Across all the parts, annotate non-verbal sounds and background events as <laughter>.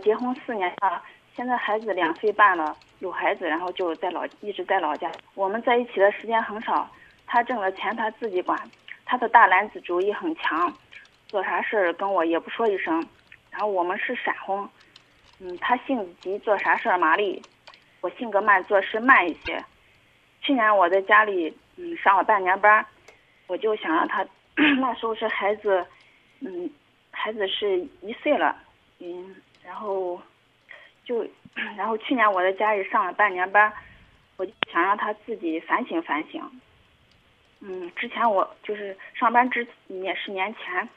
结婚四年了，现在孩子两岁半了，有孩子，然后就在老一直在老家。我们在一起的时间很少，他挣了钱他自己管，他的大男子主义很强，做啥事儿跟我也不说一声。然后我们是闪婚，嗯，他性子急，做啥事儿麻利，我性格慢，做事慢一些。去年我在家里嗯上了半年班，我就想让他，<clears throat> 那时候是孩子，嗯，孩子是一岁了，嗯，然后就然后去年我在家里上了半年班，我就想让他自己反省反省。嗯，之前我就是上班之也是年前，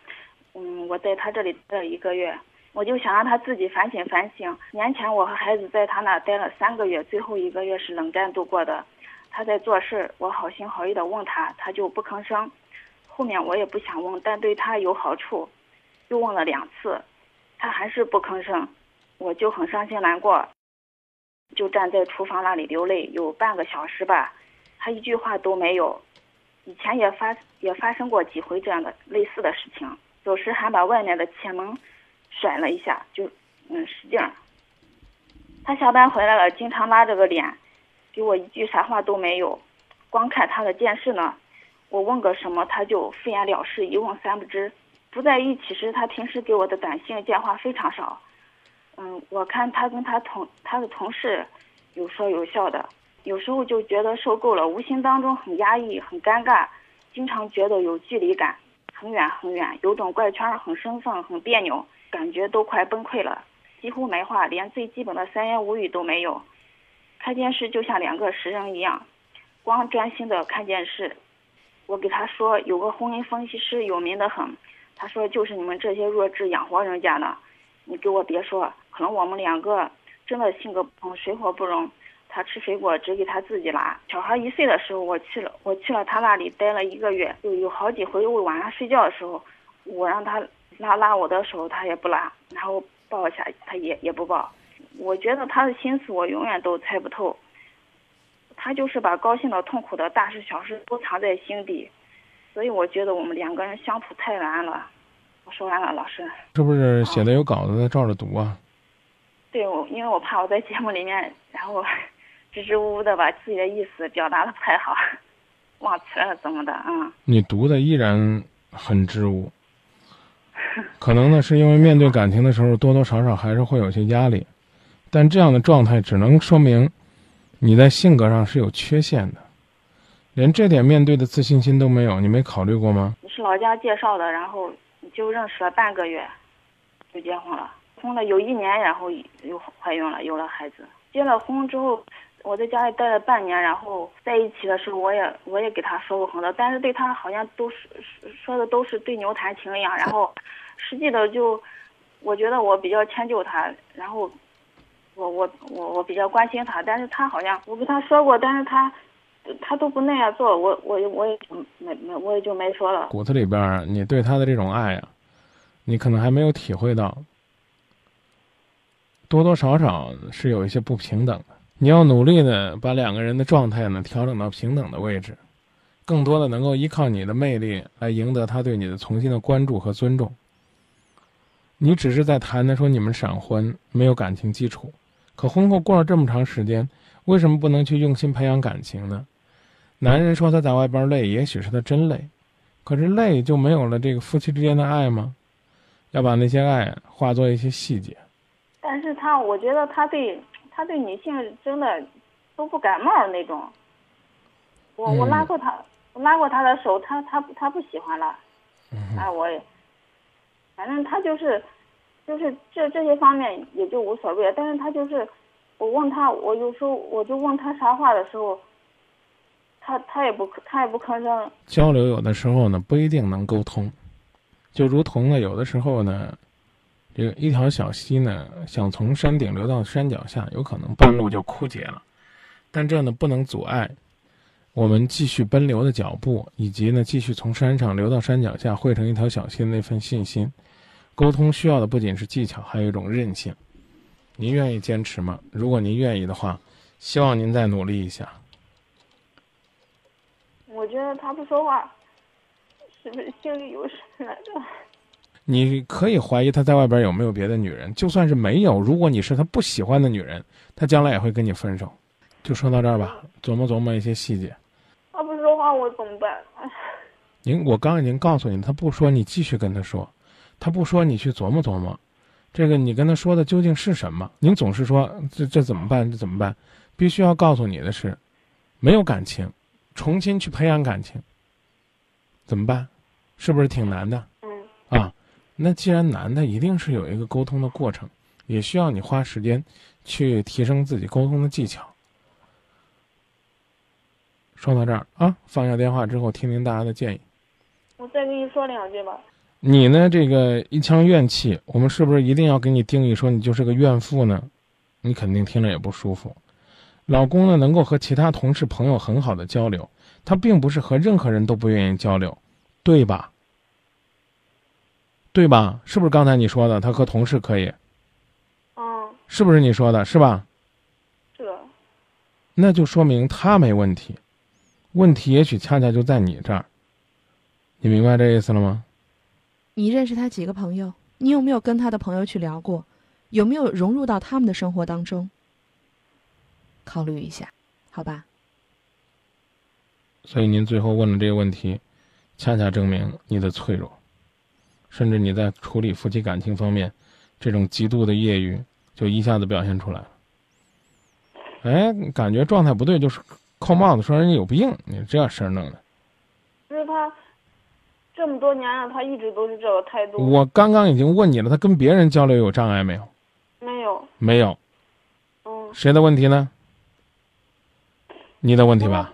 嗯，我在他这里待了一个月，我就想让他自己反省反省。年前我和孩子在他那待了三个月，最后一个月是冷战度过的。他在做事，我好心好意的问他，他就不吭声。后面我也不想问，但对他有好处，又问了两次，他还是不吭声，我就很伤心难过，就站在厨房那里流泪，有半个小时吧，他一句话都没有。以前也发也发生过几回这样的类似的事情，有时还把外面的铁门甩了一下，就嗯使劲儿。他下班回来了，经常拉着个脸。给我一句啥话都没有，光看他的电视呢。我问个什么，他就敷衍了事，一问三不知。不在一起时，他平时给我的短信、电话非常少。嗯，我看他跟他同他的同事有说有笑的，有时候就觉得受够了，无形当中很压抑、很尴尬，经常觉得有距离感，很远很远，有种怪圈，很生分，很别扭，感觉都快崩溃了，几乎没话，连最基本的三言五语都没有。看电视就像两个食人一样，光专心的看电视。我给他说有个婚姻分析师有名的很，他说就是你们这些弱智养活人家的。你给我别说，可能我们两个真的性格不同，水火不容。他吃水果只给他自己拿。小孩一岁的时候，我去了，我去了他那里待了一个月，有有好几回我晚上睡觉的时候，我让他拉拉我的手，他也不拉，然后抱一下他也也不抱。我觉得他的心思我永远都猜不透，他就是把高兴的、痛苦的、大事小事都藏在心底，所以我觉得我们两个人相处太难了。我说完了，老师。是不是写的有稿子在照着读啊？对，我因为我怕我在节目里面，然后 <laughs> 支支吾吾的把自己的意思表达的不太好，忘词了怎么的啊？你读的依然很支吾，可能呢是因为面对感情的时候多多少少还是会有些压力。但这样的状态只能说明，你在性格上是有缺陷的，连这点面对的自信心都没有，你没考虑过吗？你是老家介绍的，然后就认识了半个月，就结婚了，婚了有一年，然后又怀孕了，有了孩子。结了婚之后，我在家里待了半年，然后在一起的时候，我也我也给他说过很多，但是对他好像都是说的都是对牛弹琴一样，然后实际的就，我觉得我比较迁就他，然后。我我我我比较关心他，但是他好像我跟他说过，但是他，他都不那样做，我我我也没没我也就没说了。骨子里边，你对他的这种爱啊，你可能还没有体会到，多多少少是有一些不平等的。你要努力的把两个人的状态呢调整到平等的位置，更多的能够依靠你的魅力来赢得他对你的重新的关注和尊重。你只是在谈的说你们闪婚没有感情基础。可婚后过了这么长时间，为什么不能去用心培养感情呢？男人说他在外边累，也许是他真累，可是累就没有了这个夫妻之间的爱吗？要把那些爱化作一些细节。但是他，我觉得他对他对女性真的都不感冒那种。我我拉过他，我拉过他的手，他他他不喜欢了。哎，我也，反正他就是。就是这这些方面也就无所谓，但是他就是，我问他，我有时候我就问他啥话的时候，他他也不他也不吭声。交流有的时候呢不一定能沟通，就如同呢有的时候呢，这个一条小溪呢想从山顶流到山脚下，有可能半路就枯竭了，但这呢不能阻碍我们继续奔流的脚步，以及呢继续从山上流到山脚下汇成一条小溪的那份信心。沟通需要的不仅是技巧，还有一种韧性。您愿意坚持吗？如果您愿意的话，希望您再努力一下。我觉得他不说话，是不是心里有事来着？<laughs> 你可以怀疑他在外边有没有别的女人，就算是没有，如果你是他不喜欢的女人，他将来也会跟你分手。就说到这儿吧，琢磨琢磨一些细节。他不说话，我怎么办？您，我刚已经告诉你，他不说，你继续跟他说；他不说，你去琢磨琢磨，这个你跟他说的究竟是什么？您总是说这这怎么办？这怎么办？必须要告诉你的是，没有感情，重新去培养感情，怎么办？是不是挺难的？嗯啊，那既然难的，一定是有一个沟通的过程，也需要你花时间去提升自己沟通的技巧。说到这儿啊，放下电话之后，听听大家的建议。我再跟你说两句吧。你呢？这个一腔怨气，我们是不是一定要给你定义说你就是个怨妇呢？你肯定听着也不舒服。老公呢，能够和其他同事、朋友很好的交流，他并不是和任何人都不愿意交流，对吧？对吧？是不是刚才你说的？他和同事可以，嗯，是不是你说的？是吧？是的。那就说明他没问题，问题也许恰恰就在你这儿。你明白这意思了吗？你认识他几个朋友？你有没有跟他的朋友去聊过？有没有融入到他们的生活当中？考虑一下，好吧？所以您最后问的这个问题，恰恰证明你的脆弱，甚至你在处理夫妻感情方面，这种极度的业余就一下子表现出来了。哎，感觉状态不对，就是扣帽子说人家有病，你这事儿弄的。就是他这么多年了，他一直都是这个态度。我刚刚已经问你了，他跟别人交流有障碍没有？没有。没有。嗯。谁的问题呢？你的问题吧。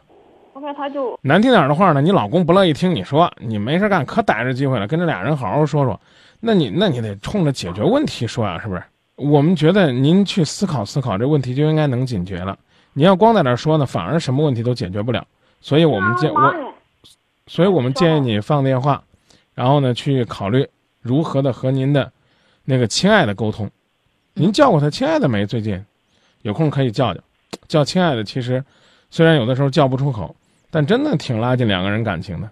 我看他就难听点的话呢，你老公不乐意听你说，你没事干可逮着机会了，跟这俩人好好说说。那你那你得冲着解决问题说呀，是不是？我们觉得您去思考思考这问题就应该能解决了。你要光在那说呢，反而什么问题都解决不了。所以我们建我，所以我们建议你放电话，然后呢去考虑如何的和您的那个亲爱的沟通。您叫过他亲爱的没？最近有空可以叫叫，叫亲爱的。其实虽然有的时候叫不出口，但真的挺拉近两个人感情的。